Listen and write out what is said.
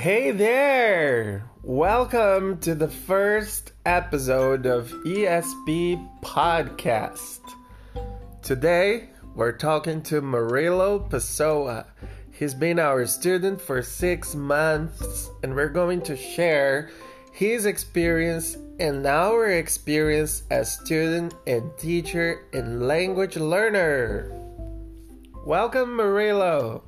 Hey there! Welcome to the first episode of ESB Podcast. Today, we're talking to Marilo Pessoa. He's been our student for six months, and we're going to share his experience and our experience as student and teacher and language learner. Welcome, Marilo.